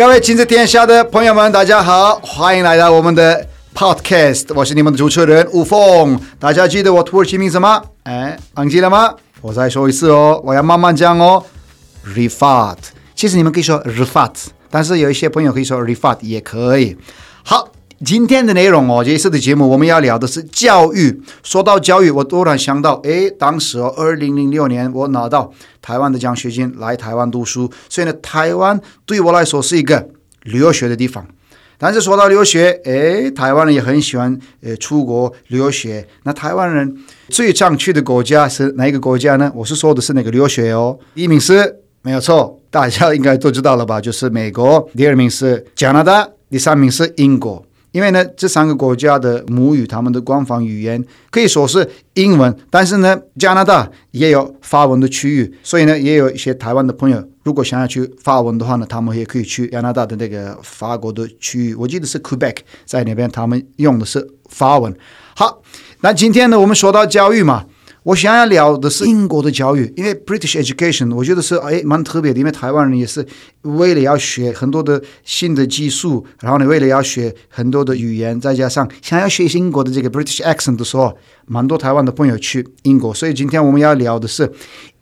各位金子天下的朋友们，大家好，欢迎来到我们的 Podcast，我是你们的主持人吴峰。大家记得我土耳其名字吗？哎，忘记了吗？我再说一次哦，我要慢慢讲哦。，Refat 其实你们可以说 Refat，但是有一些朋友可以说 Refat 也可以。好。今天的内容哦，这一次的节目我们要聊的是教育。说到教育，我突然想到，诶，当时哦，二零零六年我拿到台湾的奖学金来台湾读书，所以呢，台湾对我来说是一个留学的地方。但是说到留学，诶，台湾人也很喜欢呃出国留学。那台湾人最常去的国家是哪一个国家呢？我是说的是那个留学哦。第一名是没有错，大家应该都知道了吧？就是美国。第二名是加拿大，第三名是英国。因为呢，这三个国家的母语，他们的官方语言可以说是英文，但是呢，加拿大也有法文的区域，所以呢，也有一些台湾的朋友，如果想要去法文的话呢，他们也可以去加拿大的那个法国的区域。我记得是 Quebec 在那边，他们用的是法文。好，那今天呢，我们说到教育嘛。我想要聊的是英国的教育，因为 British education 我觉得是哎蛮特别的，因为台湾人也是为了要学很多的新的技术，然后呢为了要学很多的语言，再加上想要学习英国的这个 British accent 的时候，蛮多台湾的朋友去英国，所以今天我们要聊的是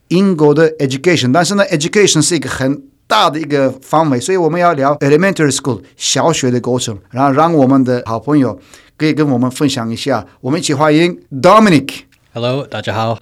英国的 education，但是呢 education 是一个很大的一个范围，所以我们要聊 elementary school 小学的过程，然后让我们的好朋友可以跟我们分享一下，我们一起欢迎 Dominic。Hello，大家好。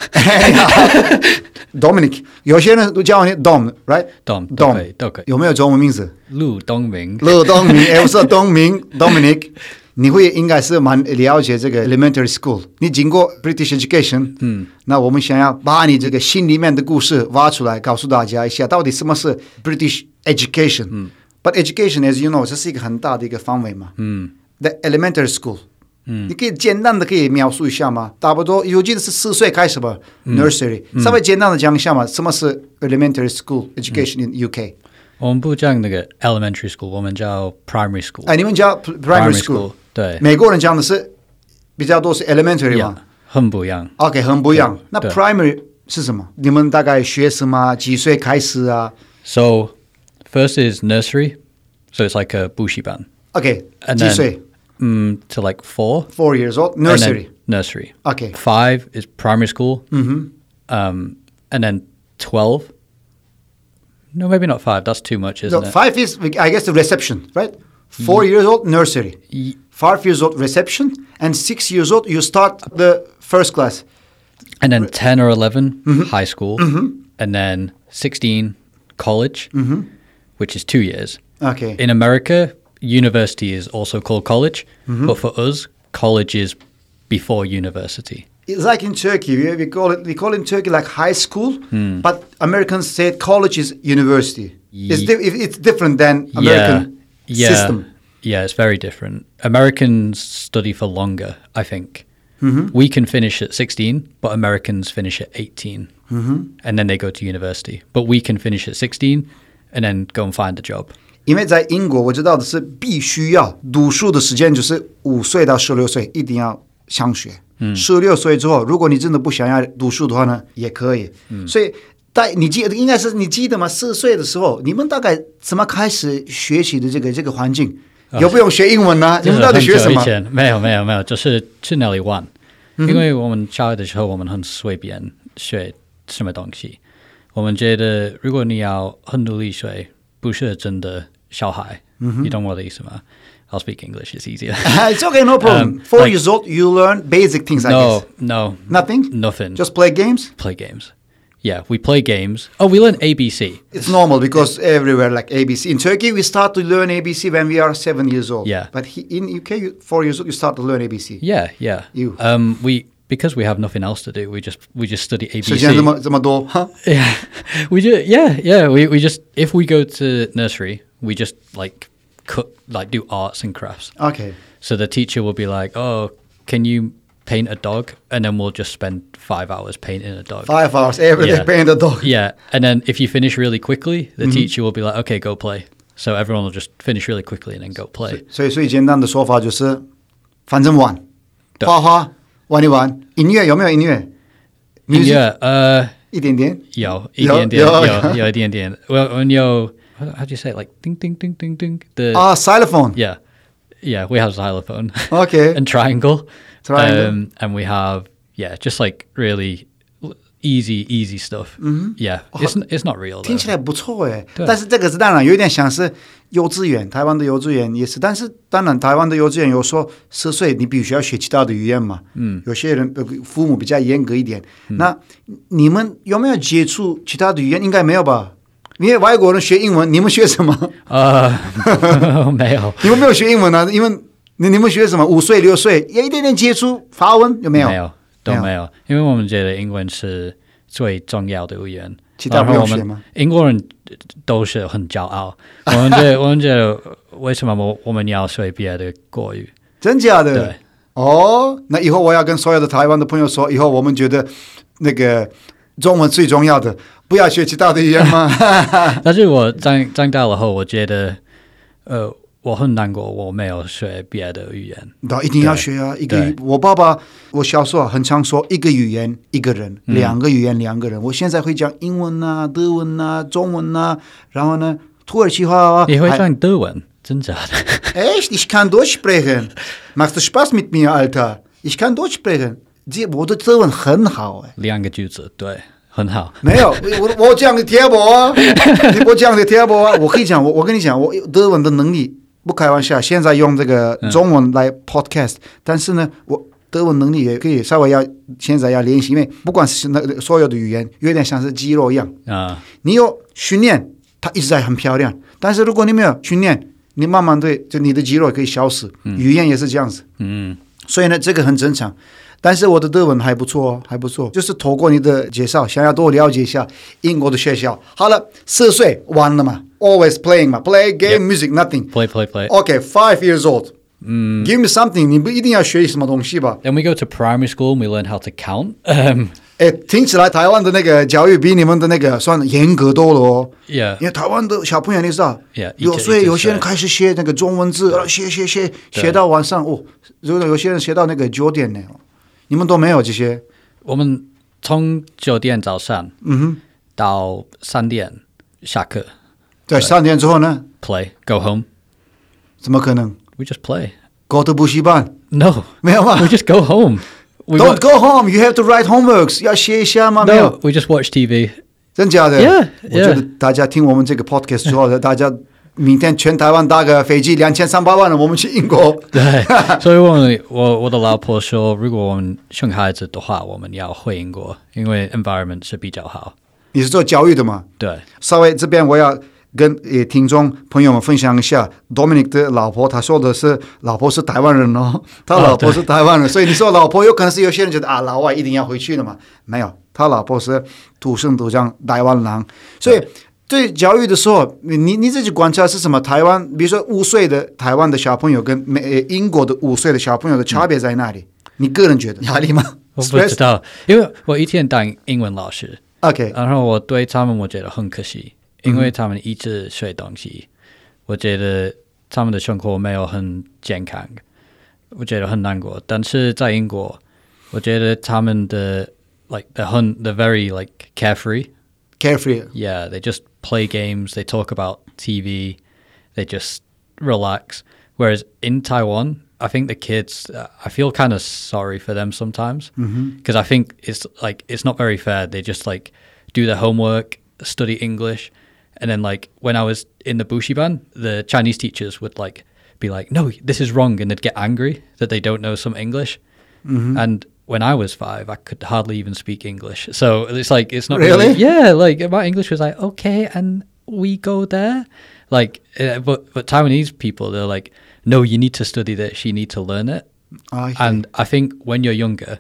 Dominic，有些人都叫你 Dom，right？Dom，Dom 都可以。有没有中文名字？陆东明。陆东明，哎，我是东明 Dominic。你会应该是蛮了解这个 elementary school，你经过 British education，嗯，那我们想要把你这个心里面的故事挖出来，告诉大家一下，到底什么是 British education？嗯，But education，as you know，这是一个很大的一个范围嘛。嗯，the elementary school。嗯，你可以简单的可以描述一下吗？差不多，我记得是四岁开始吧，nursery。稍微简单的讲一下嘛，什么是 elementary school education in UK？我们不讲那个 elementary school，我们叫 primary school。哎，你们叫 primary school？对，美国人讲的是比较多是 elementary 嘛，很不一样。OK，很不一样。那 primary 是什么？你们大概学什么？几岁开始啊？So first is nursery, so it's like a 补习班。OK，几岁？mm, to like four. Four years old. Nursery. Nursery. Okay. Five is primary school. Mm-hmm. Um, and then 12. No, maybe not five. That's too much, isn't no, it? Five is, I guess, the reception, right? Four years old, nursery. Five years old, reception. And six years old, you start the first class. And then 10 or 11, mm-hmm. high school. Mm-hmm. And then 16, college, mm-hmm. which is two years. Okay. In America, university is also called college, mm-hmm. but for us, college is before university. It's like in Turkey, we call it we call it in Turkey like high school, mm. but Americans say college is university. Ye- it's, di- it's different than American yeah. system. Yeah, it's very different. Americans study for longer, I think. Mm-hmm. We can finish at 16, but Americans finish at 18. Mm-hmm. And then they go to university. But we can finish at 16 and then go and find a job. 因为在英国，我知道的是必须要读书的时间就是五岁到十六岁，一定要上学。嗯，十六岁之后，如果你真的不想要读书的话呢，也可以。嗯，所以在你记应该是你记得吗？四岁的时候，你们大概怎么开始学习的？这个这个环境有不用学英文呢？你们到底学什么？没有没有没有，就是去那里玩。因为我们小的时候，我们很随便学什么东西。我们觉得，如果你要很努力学，不是真的。Shanghai. Mm-hmm. You don't want to Isuma. I'll speak English. It's easier. it's okay, no problem. Um, Four like, years old, you learn basic things. I no, guess. no, nothing, nothing. Just play games. Play games. Yeah, we play games. Oh, we learn ABC. It's normal because everywhere like ABC. In Turkey, we start to learn ABC when we are seven years old. Yeah. But he, in UK, you, four years old, you start to learn ABC. Yeah, yeah. You. Um, we because we have nothing else to do. We just we just study ABC. So, yeah, we do. Yeah, yeah. We we just if we go to nursery, we just like cut like do arts and crafts. Okay. So the teacher will be like, "Oh, can you paint a dog?" And then we'll just spend five hours painting a dog. Five hours every day Yeah. playing the dog. Yeah, and then if you finish really quickly, the Mm-hmm. teacher will be like, "Okay, go play." So everyone will just finish really quickly and then go play. 所以最简单的说法就是，反正玩，对画画，玩一玩。音乐有没有音乐？音 Music？乐，呃，一点点。有一点点，有有有有一点点。Well, when you how do you say it? like ding ding ding ding ding the 啊，xylophone。 yeah yeah we have xylophone Okay. and triangle Triangle. um, and we have yeah just like really l- easy easy stuff yeah it's n- it's not real 听 though. 起来不错哎，对但是这个是当然有一点像是幼稚园，台湾的幼稚园也是，但是当然台湾的幼稚园有说十岁你必须要学其他的语言嘛，嗯，有些人呃父母比较严格一点，那你们有没有接触其他的语言？应该没有吧？ 因为外国人学英文，你们学什么？呃 没有你们没有学英文啊？因为你你们学什么？五岁六岁有一点点接触法文有没有？没有都没有，因为我们觉得英文是最重要的语言。其他不然后我们用学吗英国人都是很骄傲，我们觉得我们觉得为什么我我们要学别的国语？真假的？对哦，那以后我要跟所有的台湾的朋友说，以后我们觉得那个中文最重要的，不要学其他的语言吗？但是我长长大了后，我觉得呃我很难过，我没有学别的语言。那一定要学啊！一个，我爸爸，我小时候很常说一个语言一个人，两个语言两个人。我现在会讲英文呐、德文呐、中文呐、然后呢，土耳其话啊。你会还讲德文？真假的？Echt? Ich kann Deutsch sprechen. Machst du Spaß mit mir, Alter? Ich kann Deutsch sprechen. 这我的德文很好哎。两个句子，对，很好。没有，我我讲的贴薄啊，你我讲的贴薄啊。我可以讲，我我跟你讲，我德文的能力不开玩笑。现在用这个中文来 podcast，、但是呢，我德文能力也可以稍微要现在要练习，因为不管是那个所有的语言，有点像是肌肉一样，啊、你有训练，它一直在很漂亮。但是如果你没有训练，你慢慢对就你的肌肉可以消失。语言也是这样子。嗯，所以呢，这个很正常。但是我的德文还不错哦，还不错。就是透过你的介绍，想要多了解一下英国的学校。好了，四岁完了嘛，always playing 嘛，play game music nothing。play play play。Okay, five years old. 嗯，Give me something，你不一定要学什么东西吧？Then we go to primary school and we learn how to count. Um, 哎，听起来台湾的那个教育比你们的那个算严格多了哦。yeah. 因为台湾的小朋友你知道 Yeah，有所以有些人开始写那个中文字，呃写写写写到晚上哦，如果有些人写到那个九点呢，你们都没有这些。我们从九点早上嗯哼，到三点下课对，三点之后呢，，play, go home. 怎么可能？We just play. Go to 补习班 No, 没有吗 we just go home. We？Don't go home, you have to write homeworks，要写一下吗？没有 we just watch TV. 真假的 Yeah, 我觉得大家听我们这个 podcast 之后，大家明天全台湾搭个飞机两千三百万人，我们去英国。对，所以我们我我的老婆说，如果我们生孩子的话，我们要回英国，因为 environment 是比较好。你是做教育的吗？对，稍微这边我要跟也听众朋友们分享一下，Dominic 的老婆，他说的是老婆是台湾人哦，他老婆是台湾人，所以你说老婆有可能是有些人觉得啊，老外一定要回去的嘛，没有，他老婆是土生土长台湾人，所以。对教育的时候，你你你自己观察是什么？台湾，比如说五岁的台湾的小朋友跟美呃英国的五岁的小朋友的差别在哪里？你个人觉得压力吗我不知道，因为我以前当英文老师，？OK，然后我对他们我觉得很可惜，因为他们一直学东西，我觉得他们的生活没有很健康，我觉得很难过。但是在英国，我觉得他们的 like the 很 the very like carefree。carefree，Yeah, they just play games, they talk about TV, they just relax. Whereas in Taiwan, I think the kids, uh, I feel kind of sorry for them sometimes because I think it's like it's not very fair. They just like do their homework, study English, and then like when I was in the Bushiban, the Chinese teachers would like be like, "No, this is wrong," and they'd get angry that they don't know some English. And when I was five, I could hardly even speak English. So it's like it's not Really? yeah. Like my English was like okay, and we go there. Like, uh, but but Taiwanese people, they're like, no, you need to study this. You need to learn it. Okay. And I think when you're younger,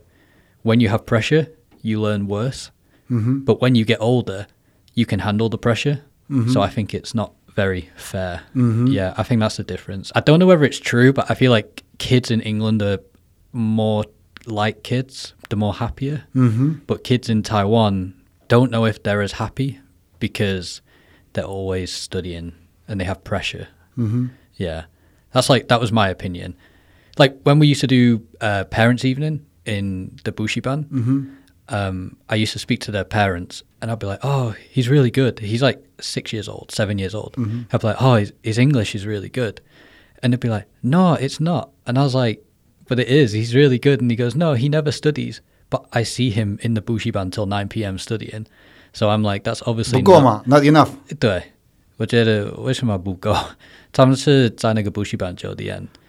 when you have pressure, you learn worse. Mm-hmm. But when you get older, you can handle the pressure. So I think it's not very fair. Yeah, I think that's the difference. I don't know whether it's true, but I feel like kids in England are more like kids, they're more happier. Mm-hmm. But kids in Taiwan don't know if they're as happy because they're always studying and they have pressure. Mm-hmm. Yeah, that's like that was my opinion. Like when we used to do uh, parents' evening in the Bushiban, um, I used to speak to their parents, and I'd be like, "Oh, he's really good. He's like six years old, seven years old." I'd be like, "Oh, his, his English is really good," and they'd be like, "No, it's not." And I was like, "But it is. He's really good." And he goes, "No, he never studies." But I see him in the Bushiban till nine p.m. studying, so I'm like, "That's obviously 不够 not- 嘛，not enough。对，我觉得为什么不够？他们是在那个补习班九点。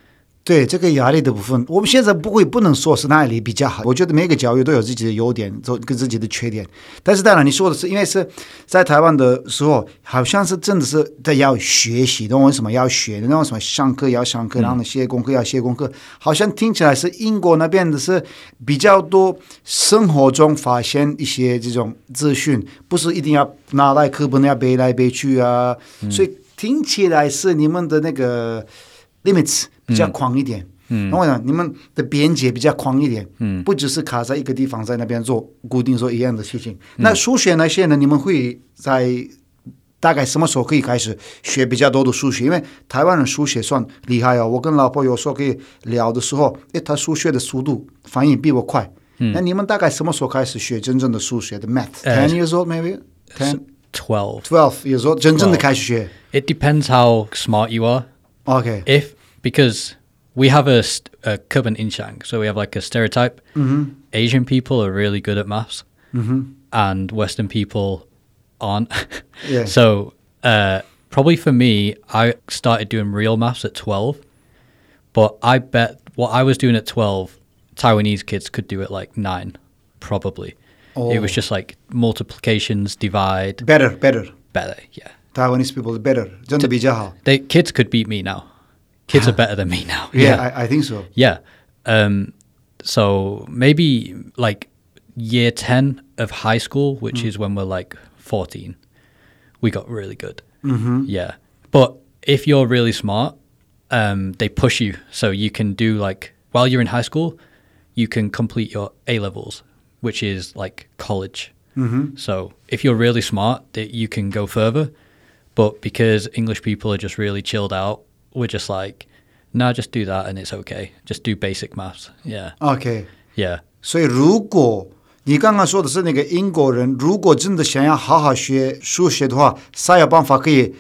对这个压力的部分，我们现在不会不能说是哪里比较好。我觉得每个教育都有自己的优点，都跟自己的缺点。但是当然，你说的是，因为是在台湾的时候，好像是真的是在要学习，懂我为什么要学？那种什么上课要上课，然后呢写功课要写功课，好像听起来是英国那边的是比较多生活中发现一些这种资讯，不是一定要拿来课本要背来背去啊。所以听起来是你们的那个 limits 比较宽一点。嗯，那我想你们的边界比较宽一点，嗯，不只是卡在一个地方，在那边做固定做一样的事情。那数学那些呢？你们会在大概什么时候可以开始学比较多的数学？因为台湾人数学算厉害哦。我跟老婆有时候可以聊的时候，诶，他数学的速度反应比我快。那你们大概什么时候开始学真正的数学的 math？呃 Ten years old maybe ten Twelve. twelve years old，真正的开始学。It depends how smart you are. OK，If because we have a, st- a Kuban Inchang, so we have like a stereotype. Asian people are really good at maths, and Western people aren't. Yeah. So uh, probably for me, I started doing real maths at twelve, but I bet what I was doing at twelve, Taiwanese kids could do at like nine, probably. It was Oh. just like multiplications, divide, better better。better. Yeah. Taiwanese people better. They, kids could beat me now. Kids are ah. better than me now. Yeah, yeah. I, I, think so. Yeah. Um, so maybe like year 10 of high school, which mm. is when we're like 14, we got really good. Mm-hmm. Yeah. But if you're really smart, um, they push you. So you can do like, while you're in high school, you can complete your A levels, which is like college. Mm-hmm. So if you're really smart, that you can go further But because English people are just really chilled out, we're just like, no, just do that and it's okay. Just do basic maths. Yeah. OK， Yeah. 所以如果你刚刚说的是那个英国人，如果真的想要好好学数学的话，才有办法可以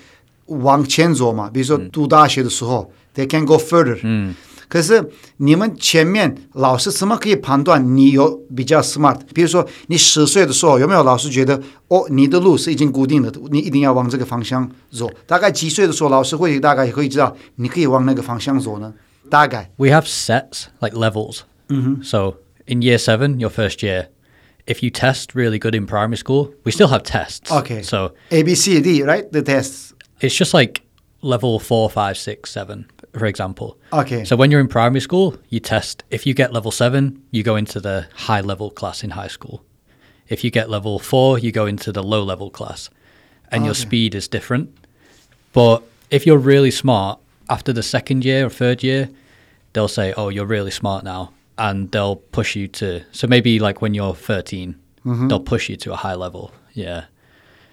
往前走嘛。比如说读大学的时候、t h e y can go further。嗯。 可是你们前面老师怎么可以判断你有比较 smart？比如说你十岁的时候，有没有老师觉得哦，你的路是已经固定的，你一定要往这个方向走？大概几岁的时候，老师会大概可以知道你可以往那个方向走呢？大概 We have sets, like levels. So in year seven, your first year, if you test really good in primary school, we still have tests. Okay. So A B C D right the tests。it's just like level four, five, six, seven, for example. Okay. So when you're in primary school, you test. If you get level seven, you go into the high level class in high school. If you get level four, you go into the low level class, and your speed is different. But if you're really smart, after the second year or third year, they'll say, "Oh, you're really smart now," and they'll push you to. So maybe like when you're 13, mm-hmm. they'll push you to a high level. Yeah.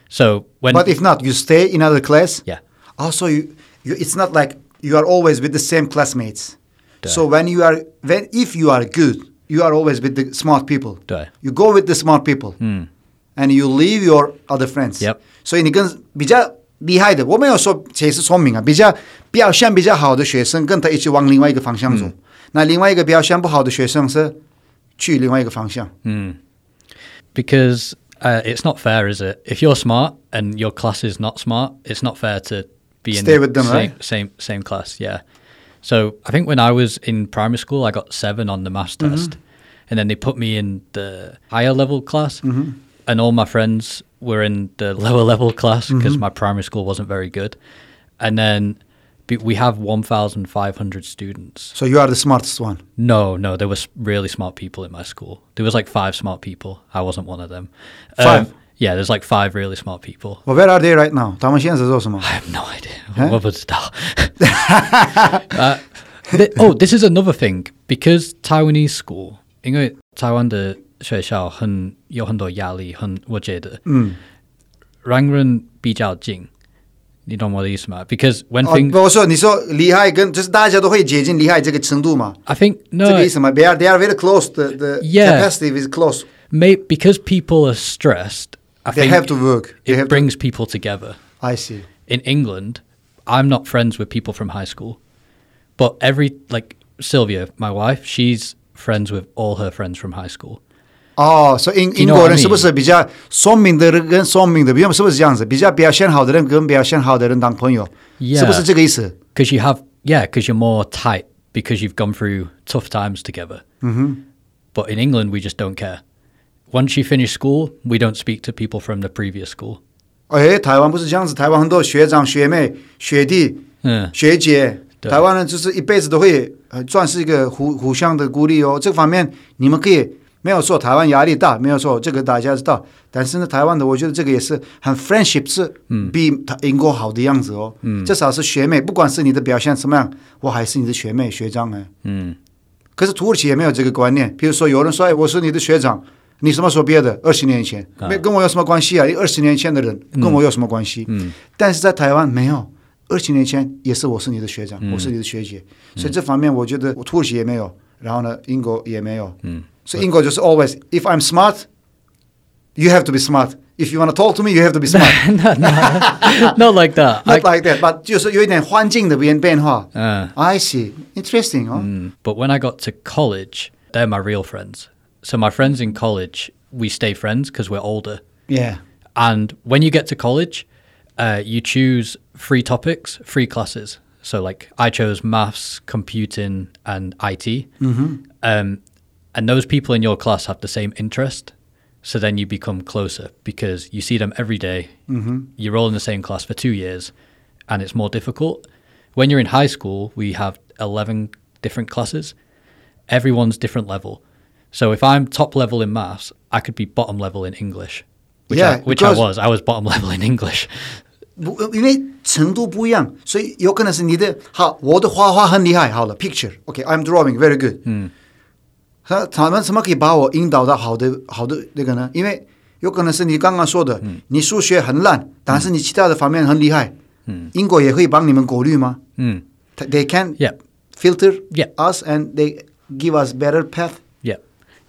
So when But if not, you stay in another class. yeah, oh, Also, you, you it's not like you are always with the same classmates. Duh. So when you are when if you are good, you are always with the smart people. 对 You go with the smart people, and you leave your other friends. Yep. 所以你跟比较厉害的，我没有说谁是聪明啊，比较表现比较好的学生跟他一起往另外一个方向走。那另外一个表现不好的学生是去另外一个方向。 because uh, it's not fair, is it? If you're smart and your class is not smart, it's not fair to be in Stay the with them, same, right? same same class. Yeah. So I think when I was in primary school, I got seven on the maths mm-hmm. test, and then they put me in the higher level class, mm-hmm. and all my friends were in the lower level class mm-hmm. because my primary school wasn't very good, and then we have one thousand five hundred students. So you are the smartest one. No, no, there was really smart people in my school. There was like five smart people. I wasn't one of them. Five? Um, yeah, there's like five really smart people. Well, where are they right now？他们现在在做什么？ I have no idea. Huh? 我不知道。uh, th- oh, this is another thing because Taiwanese school，因为台湾的学校很有很多压力，很我觉得嗯，让人比较近。你懂我的意思吗？Because when 哦 things，、不，我说你说厉害跟就是大家都会接近厉害这个程度嘛？ I think 这 no, 个意思吗？They are they are very close. The the Yeah. capacity is close. may, because people are stressed. I They think have to work. They it have to- brings people together. I see. in England, I'm not friends with people from high school, but every like Sylvia, my wife, she's friends with all her friends from high school. 哦，所以英 Do you 英 know 国 what I 人 mean? 是不是比较聪明的人跟聪明的，比如是不是这样子？比较表现好的人跟表现好的人当朋友 Yeah. 是不是这个意思？ Because you have, yeah, because you're more tight because you've gone through tough times together. Mm-hmm. But in England, we just don't care. Once you finish school, we don't speak to people from the previous school. 哎，台湾不是这样子，台湾很多学长、学妹、学弟、嗯学姐，台湾人就是一辈子都会呃，算是一个互互相的鼓励哦。这方面你们可以没有错，台湾压力大，没有错，这个大家知道。但是呢，台湾的我觉得这个也是很 friendship 是比他英国好的样子哦。嗯，至少是学妹，不管是你的表现怎么样，我还是你的学妹学长哎。嗯可是土耳其也没有这个观念，比如说有人说，哎，我是你的学长，你什么时候毕业的？二十年前，没跟我有什么关系啊？你二十年前的人跟我有什么关系？嗯但是在台湾没有，二十年前也是我是你的学长，我是你的学姐，所以这方面我觉得土耳其也没有，然后呢，英国也没有，嗯所以英国就是 always if I'm smart, you have to be smart. If you want to talk to me, you have to be smart. no, no, not like that. I, Not like that, but 就是有一点环境的变变化。 uh, I see, interesting 哦。 Mm. But when I got to college, they're my real friends. So my friends in college, we stay friends because we're older. Yeah. And when you get to college, uh, you choose three topics, three classes. So like I chose maths, computing, and IT. Mm-hmm. Um, and those people in your class have the same interest. So then you become closer because you see them every day. Mm-hmm. You're all in the same class for two years, and it's more difficult. When you're in high school, we have 11 different classes. Everyone's different level. So if I'm top level in maths, I could be bottom level in English. Which, Yeah, I, which I because- was. I was bottom level in English. 不，因为程度不一样，所以有可能是你的好，我的画画很厉害，好了，picture，OK，I'm、drawing very good，嗯，他他们怎么可以把我引导到好的好的那个呢？因为有可能是你刚刚说的，你数学很烂，但是你其他的方面很厉害，嗯，英国也会帮你们过滤吗 Mm. 他？They can Yeah. filter Yeah. us and they give us better path。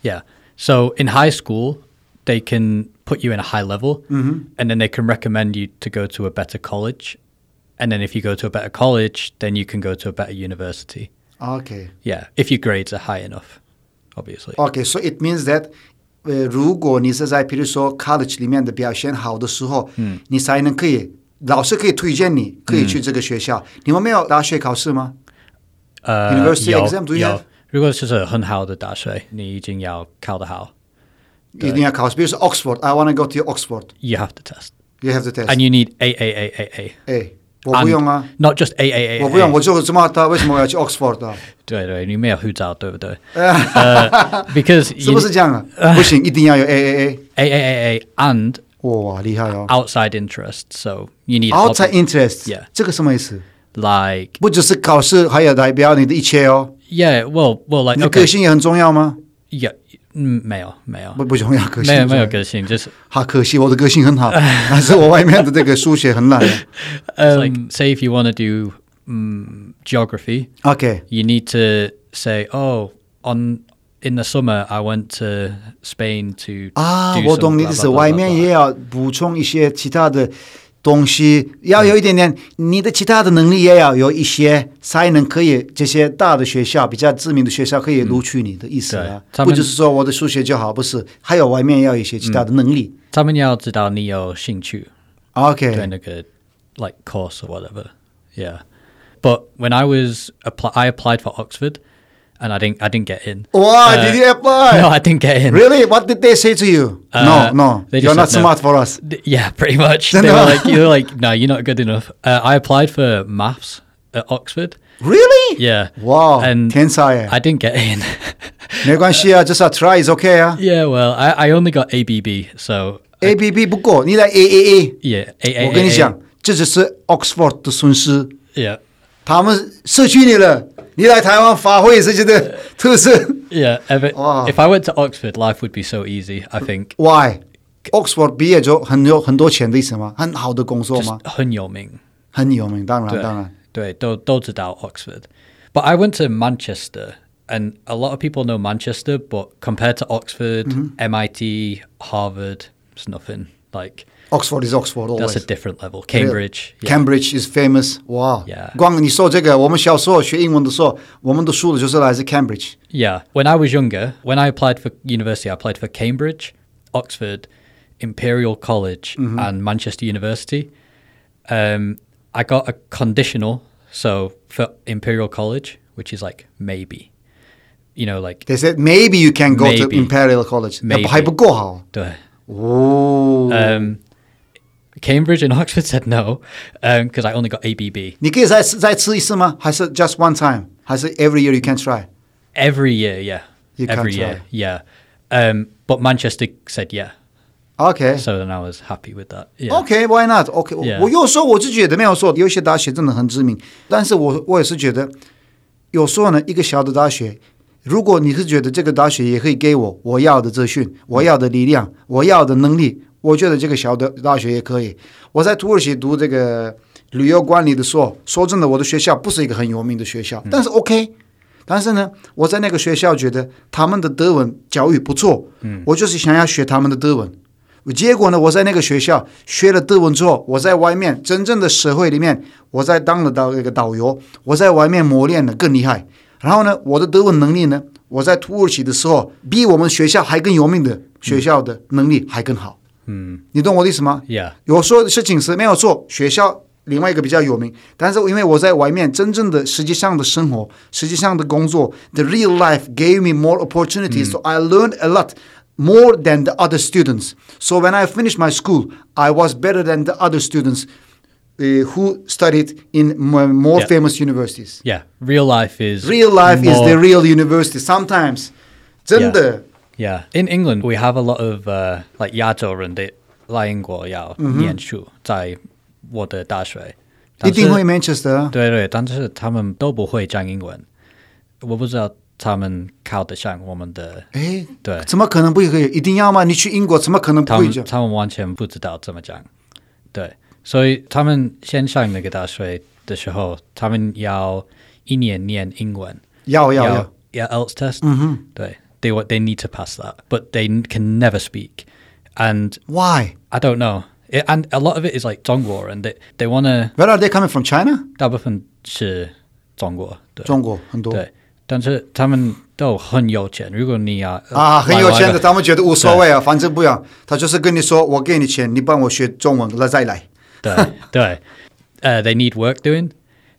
Yeah. Yeah. So in high school, they can put you in a high level and then they can recommend you to go to a better college. And then if you go to a better college, then you can go to a better university. OK Yeah. If your grades are high enough, obviously. OK，so、it means that 呃，如果你是在比如说 college 里面的表现好的时候，嗯，你才能可以老师可以推荐你可以去这个学校。你们没有大学考试吗？ Uh, University 有- exam, do you 有。 have? 如果是很好的大学，你一定要考得好。一定要考试，比如说 Oxford，I want to go to Oxford，you You have to test. have to test。 And you need A A A A A. 哎，我不用啊， And Not just A A A A. 我不用，我就这么大，为什么我要去 Oxford 啊？对对，你没有护照，对不对？呃 because 是不是这样啊？不行，一定要有 A A A。 A A A A and 哇，厉害哦 outside interest. So you need！Outside hobby- interest， Yeah 这个什么意思？ like 不只是考试，还有代表你的一切哦。 yeah. Well, well, like 你的 okay. 个性也很重要吗？ Yeah. 嗯，没有没有不不重要，个性没有很重要没有个性，就是好可惜，我的个性很好，但是我外面的这个数学很烂。 It's like say if you want to do um, geography, OK， you need to say, oh, on in the summer I went to Spain to 啊 do，我 some 懂你的 blah, 意思， blah, blah, 外 blah, 面 blah. 也要补充一些其他的 东西，要有一点点你的其他的能力也要有一些，才能可以这些大的学校、比较知名的学校可以录取你的意思啊不只是说我的数学就好，不是，还有外面要有一些其他的能力。他们要知道你有兴趣对 OK，那个 like course or whatever. Yeah. But when I was apply, I applied for Oxford, and I didn't I didn't get in. Why Uh, did you apply? No, I didn't get in. Really? What did they say to you? Uh, no, no. they You're just not said no. smart for us. D- Yeah, pretty much. Then They were no. like, you were like, no, you're not good enough. Uh, I applied for maths at Oxford. Really? Yeah. Wow. And 天才耶 I didn't get in. 没关系啊，just a try is okay 啊。 yeah, well, I, I only got ABB, so A B B 不够，你来 A A A。 yeah, A A. 我跟你讲，这只是 Oxford 的损失， Yeah. 他们失去你了。 你来台湾发挥自己的特色。 Yeah, if, it, Wow. if I went to Oxford, life would be so easy, I think. Why? Oxford 毕业就很有很多钱的意思吗？很好的工作吗？很有名。很有名，当然对当然。对，都都知道 Oxford. But I went to Manchester, and a lot of people know Manchester, but compared to Oxford, MIT, Harvard, it's nothing. Like Oxford is Oxford always. that's a different level. Cambridge, yeah. Cambridge is famous. 哇 Yeah. 光你说这个，我们小时候学英文的时候，我们的书的就是来自 Cambridge。 Yeah. When I was younger, when I applied for university, I applied for Cambridge, Oxford, Imperial College, and Manchester University. Um, I got a conditional, so for Imperial College, which is like maybe, you know, like They said maybe you can go to Maybe. Imperial College， Maybe. 还不够好。对。哦， Um, Cambridge and Oxford said no because I only got ABB. 你可以再再吃一次吗？还是 just one time？还是 every year you can try？ Every year, yeah. You can't Every year, yeah. Um, but Manchester said yeah. OK。 So then I was happy with that. Yeah. OK，why not？OK，、 Yeah. 我有时候我就觉得没有说，有一些大学真的很知名，但是我我也是觉得，有时候呢，一个小的大学，如果你是觉得这个大学也可以给我我要的资讯、我要的力量、我要的能力， 我觉得这个小的大学也可以。我在土耳其读这个旅游管理的时候，说真的，我的学校不是一个很有名的学校，但是 OK。但是呢，我在那个学校觉得他们的德文教育不错，嗯，我就是想要学他们的德文。结果呢，我在那个学校学了德文之后，我在外面真正的社会里面，我在当了导那个导游，我在外面磨练的更厉害。然后呢，我的德文能力呢，我在土耳其的时候，比我们学校还更有名的学校的能力还更好。嗯，你懂我的意思吗？ Yeah. 有时候事情是没有错，学校另外一个比较有名，但是因为我在外面真正的实际上的生活，实际上的工作，the real life gave me more opportunities, so I learned a lot more than the other students. So when I finished my school, I was better than the other students uh, who studied in m- more Yeah. famous universities. Yeah. Real life is Real life is more- the real university. Sometimes, 真的 Yeah. In England, we have a lot of uh, like 亚洲人的来英国要念书，在我的大学。一定会 Manchester 啊。对对，但是他们都不会讲英文，我不知道他们考得上我们的，哎，对怎么可能不可以？一定要吗？你去英国怎么可能不会讲？他们完全不知道怎么讲，对，所以他们先上那个大学的时候，他们要一年念英文，要要要。要 IELTS test，嗯哼，对 ，they wa- they need to pass that, but they n- can never speak, and Why? I don't know, it, and a lot of it is like 中国人，they they wanna Where are they coming from? China? 大部分是中国，对。中国很多。对，但是他们都很有钱。如果你要啊，很有钱的，买他们觉得无所谓啊，反正不要。他就是跟你说，我给你钱，你帮我学中文，那再来。对对，呃、t h e y need work doing.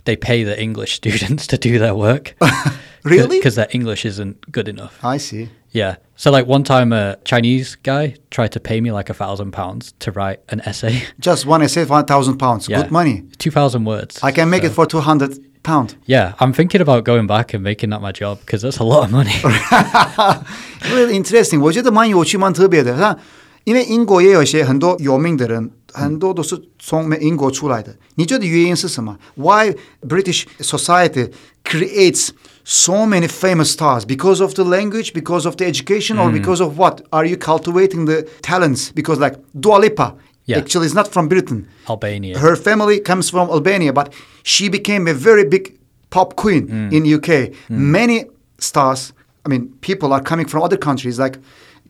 They pay the English students to do their work. Really? Because their English isn't good enough. I see. Yeah. So like one time, a Chinese guy tried to pay me like a thousand pounds to write an essay. Just one essay, one thousand pounds. Yeah. Good money. Two thousand words. I can make So- it for two hundred pound. Yeah, I'm thinking about going back and making that my job because that's a lot of money. Really interesting，我觉得蛮有趣、蛮特别的。那因为英国也有一些很多有名的人，很多都是从英国出来的。你觉得原因是什么？Why British society creates so many famous stars? Because of the language, because of the education, or mm-hmm. because of what? Are you cultivating the talents? Because like Dua Lipa, Yeah. actually is not from Britain. Albania. Her family comes from Albania, but she became a very big pop queen mm. in UK. Mm. Many stars, I mean, people are coming from other countries like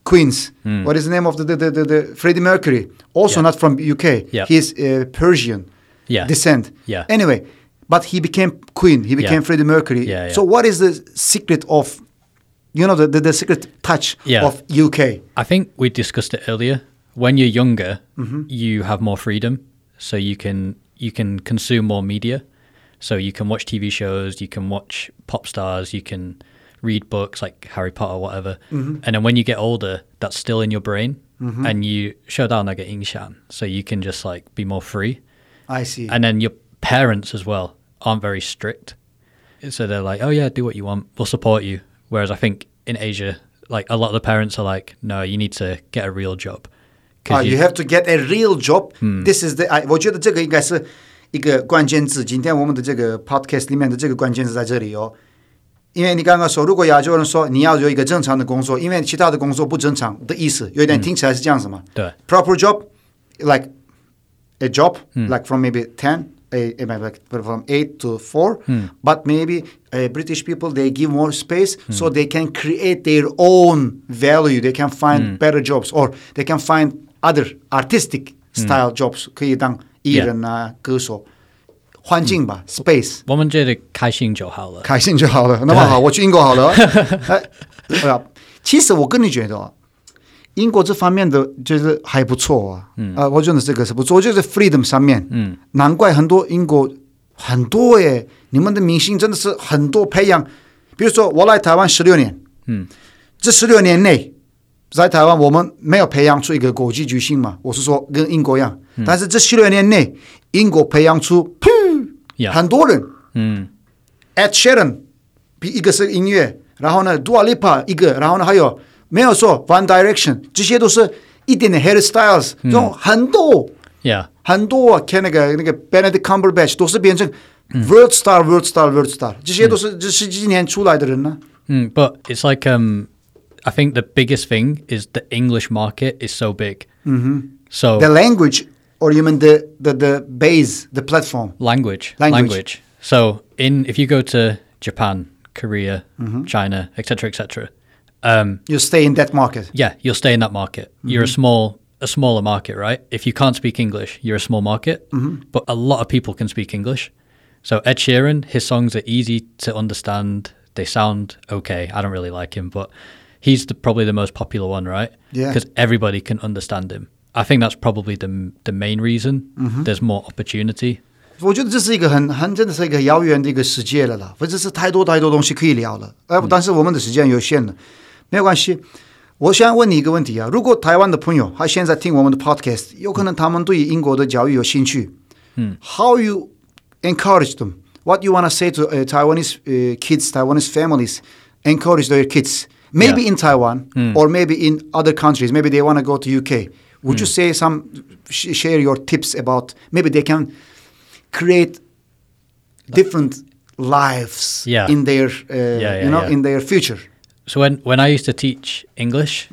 Queens. Mm. What is the name of the the, the, the, the Freddie Mercury? Also Yeah. not from UK. Yeah. He's uh, Persian Yeah. descent. Yeah. Anyway, but he became Queen. He became Yeah. Freddie Mercury. Yeah, yeah. So what is the secret of, you know, the, the, the secret touch of UK? I think we discussed it earlier. When you're younger, Mm-hmm. you have more freedom, so you can you can consume more media. So you can watch TV shows, you can watch pop stars, you can read books like Harry Potter, whatever. And then when you get older, that's still in your brain, and you show down like an Ingshan, so you can just like be more free. I see. And then your parents as well aren't very strict. So they're like, oh, yeah, do what you want. We'll support you. Whereas I think in Asia, like a lot of the parents are like, no, you need to get a real job. 'Cause 啊、y o u have to get a real job、This is the 哎，我觉得这个应该是一个关键字。今天我们的这个 podcast 里面的这个关键字在这里哦。因为你刚刚说，如果亚洲人说你要有一个正常的工作，因为其他的工作不正常的意思，有一点听起来是这样子嘛。对 Proper job, like a job, like from maybe ten, a, a maybe like from eight to four. But maybe uh, British people they give more space so they can create their own value. They can find better jobs or they can find other artistic style jobs. 可以当艺人啊、歌手。环境吧、s p a c e 我们觉得开心就好了。开心就好了。那么好，我去英国好了。哎，对啊，其实我跟你觉得哦， 英国这方面的就是还不错啊。嗯。啊，我觉得这个是不错，就是 freedom 上面，嗯，难怪很多英国很多耶，你们的明星真的是很多培养。比如说我来台湾十六年，嗯，这十六年内在台湾我们没有培养出一个国际巨星嘛，我是说跟英国一样，但是这十六年内英国培养出。很多人。嗯，Ed Sheeran，比一个是音乐，然后呢，Dua Lipa 一个，然后呢还有没有说 One Direction，这些都是一点点 hairstyles，这种很多、 ，Yeah，很多，看那个那个 Benedict Cumberbatch 都是变成 world star，world star，world star，这些都是这十几年出来的人呢。 mm, but it's like um, I think the biggest thing is the English market is so big. Mm-hmm. So The language, or you mean the the the base, the platform? language, Language. So in if you go to Japan, Korea, China, etc., etc., um, You stay in that market. yeah, you'll stay in that market. You're a small a smaller market, right? If you can't speak English, you're a small market. But a lot of people can speak English. So Ed Sheeran, his songs are easy to understand. They sound okay. I don't really like him, but he's the, probably the most popular one, right? Yeah. Because everybody can understand him. I think that's probably the the main reason. There's more opportunity. 我觉得这是一个很很真的是一个遥远的一个世界了啦，或者是太多太多东西可以聊了，呃，但是我们的时间有限了， 没有关系。我想问你一个问题啊，如果台湾的朋友他现在听我们的 podcast，有可能他们对英国的教育有兴趣，嗯，How you encourage them? What you want to say to uh, Taiwanese uh, kids, Taiwanese families, encourage their kids, maybe Yeah. in Taiwan or maybe in other countries. Maybe they want to go to UK. Would you say some sh- share your tips about maybe they can create different lives Yeah. in their uh, yeah, you know yeah. in their future. So when when I used to teach English，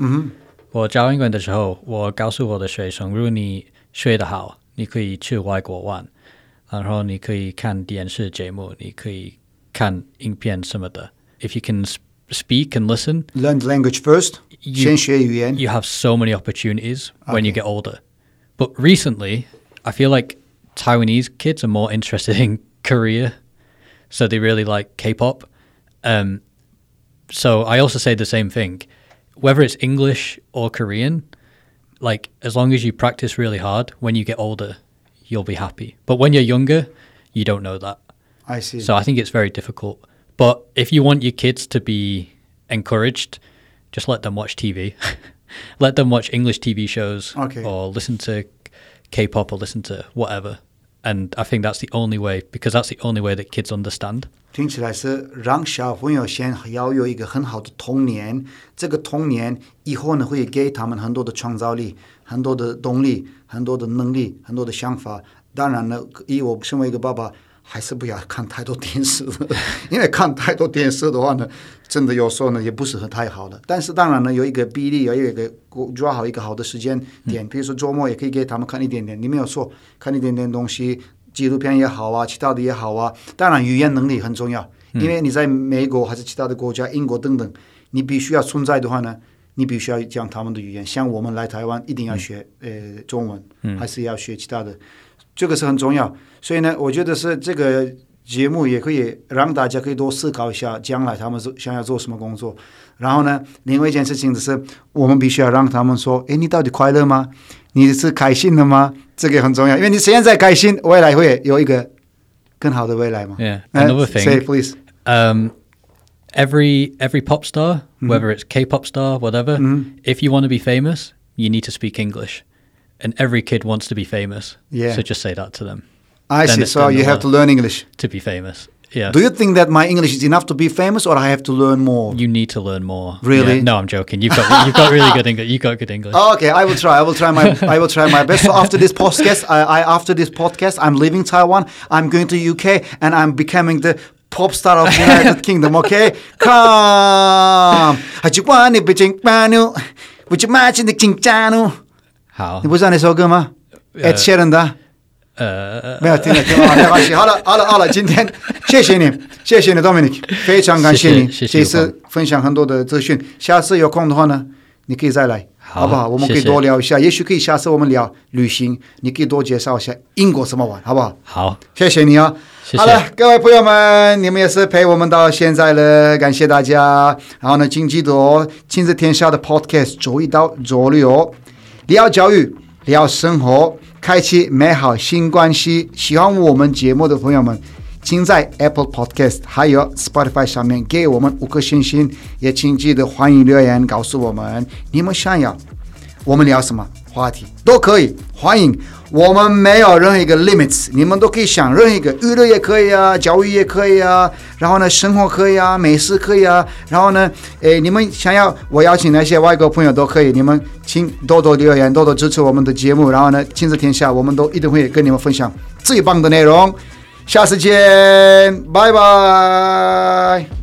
我教英文的时候，我告诉我的学生，如果你学得好，你可以去外国玩，然后你可以看电视节目，你可以看影片什么的。If you can sp- speak and listen, Learn the language first. You- 先学语言。 you have so many opportunities when you get older. But recently, I feel like Taiwanese kids are more interested in Korea, so they really like K-pop. Um, so I also say the same thing, whether it's English or Korean. Like as long as you practice really hard, when you get older, you'll be happy. But when you're younger, you don't know that. I see. So I think it's very difficult. But if you want your kids to be encouraged, just let them watch TV. let them watch English TV shows Okay. or listen to K-pop or listen to whatever. And I think that's the only way because that's the only way that kids understand. 听起来是让小朋友先要有一个很好的童年，这个童年以后呢会给他们很多的创造力、很多的动力、很多的能力、很多的想法。当然呢，以我身为一个爸爸，还是不要看太多电视，因为看太多电视的话呢，真的有时候呢也不是很太好的。但是当然呢，有一个比例，有一个抓好一个好的时间点，比如说周末也可以给他们看一点点。你没有错看一点点东西，纪录片也好啊，其他的也好啊。当然，语言能力很重要，因为你在美国还是其他的国家，英国等等，你必须要存在的话呢，你必须要讲他们的语言。像我们来台湾，一定要学、呃中文，还是要学其他的，这个是很重要。所以呢，我觉得是这个节目也可以让大家可以多思考一下，将来他们做想要做什么工作。然后呢，另外一件事情就是，我们必须要让他们说：“哎，你到底快乐吗？你是开心的吗？”这个很重要，因为你现在开心，未来会有一个更好的未来嘛。Yeah. 哎 Another thing. Say please. um, every every pop star, whether it's K-pop star, whatever, if you want to be famous, you need to speak English, and every kid wants to be famous. Yeah. So just say that to them I Then see. it- So then you they'll have to learn. learn English. to be famous. Yeah. Do you think that my English is enough to be famous, or I have to learn more? you need to learn more. Really? Yeah. No, I'm joking. You've got you've got really good English. You've got good English. Oh, okay, I will try. I will try my. I will try my best. So after this podcast, I, I after this podcast, I'm leaving Taiwan. I'm going to UK, and I'm becoming the pop star of United Kingdom. Okay, come. I just want to be Jinkmanu. Would you imagine the Jinkjanu? How? 你不知道那首歌吗？Ed Sheeran 的。 呃，没有听了，听了，没关系。好了，好了，好了，今天 谢谢你，谢谢你，Dominic，非常感谢你，谢谢分享很多的资讯。下次有空的话呢，你可以再来，好好不好？我们可以多聊一下，也许可以下次我们聊旅行，你可以多介绍一下英国怎么玩，好不好？好，谢谢你啊！谢谢好了，各位朋友们，你们也是陪我们到现在了，感谢大家。然后呢，请记得哦，亲自天下的 Podcast 周一到周六聊教育，聊生活，开启美好新关系。喜欢我们节目的朋友们，请在 Apple Podcast 还有 Spotify 上面给我们五颗星星，也请记得欢迎留言告诉我们你们想要我们聊什么话题都可以，欢迎。我们没有任何一个 limits，你们都可以想任何一个娱乐也可以啊，教育也可以啊，然后呢，生活可以啊，美食可以啊，然后呢，诶，你们想要我邀请那些外国朋友都可以，你们请多多留言，多多支持我们的节目，然后呢，亲子天下我们都一定会跟你们分享最棒的内容，下次见，拜拜。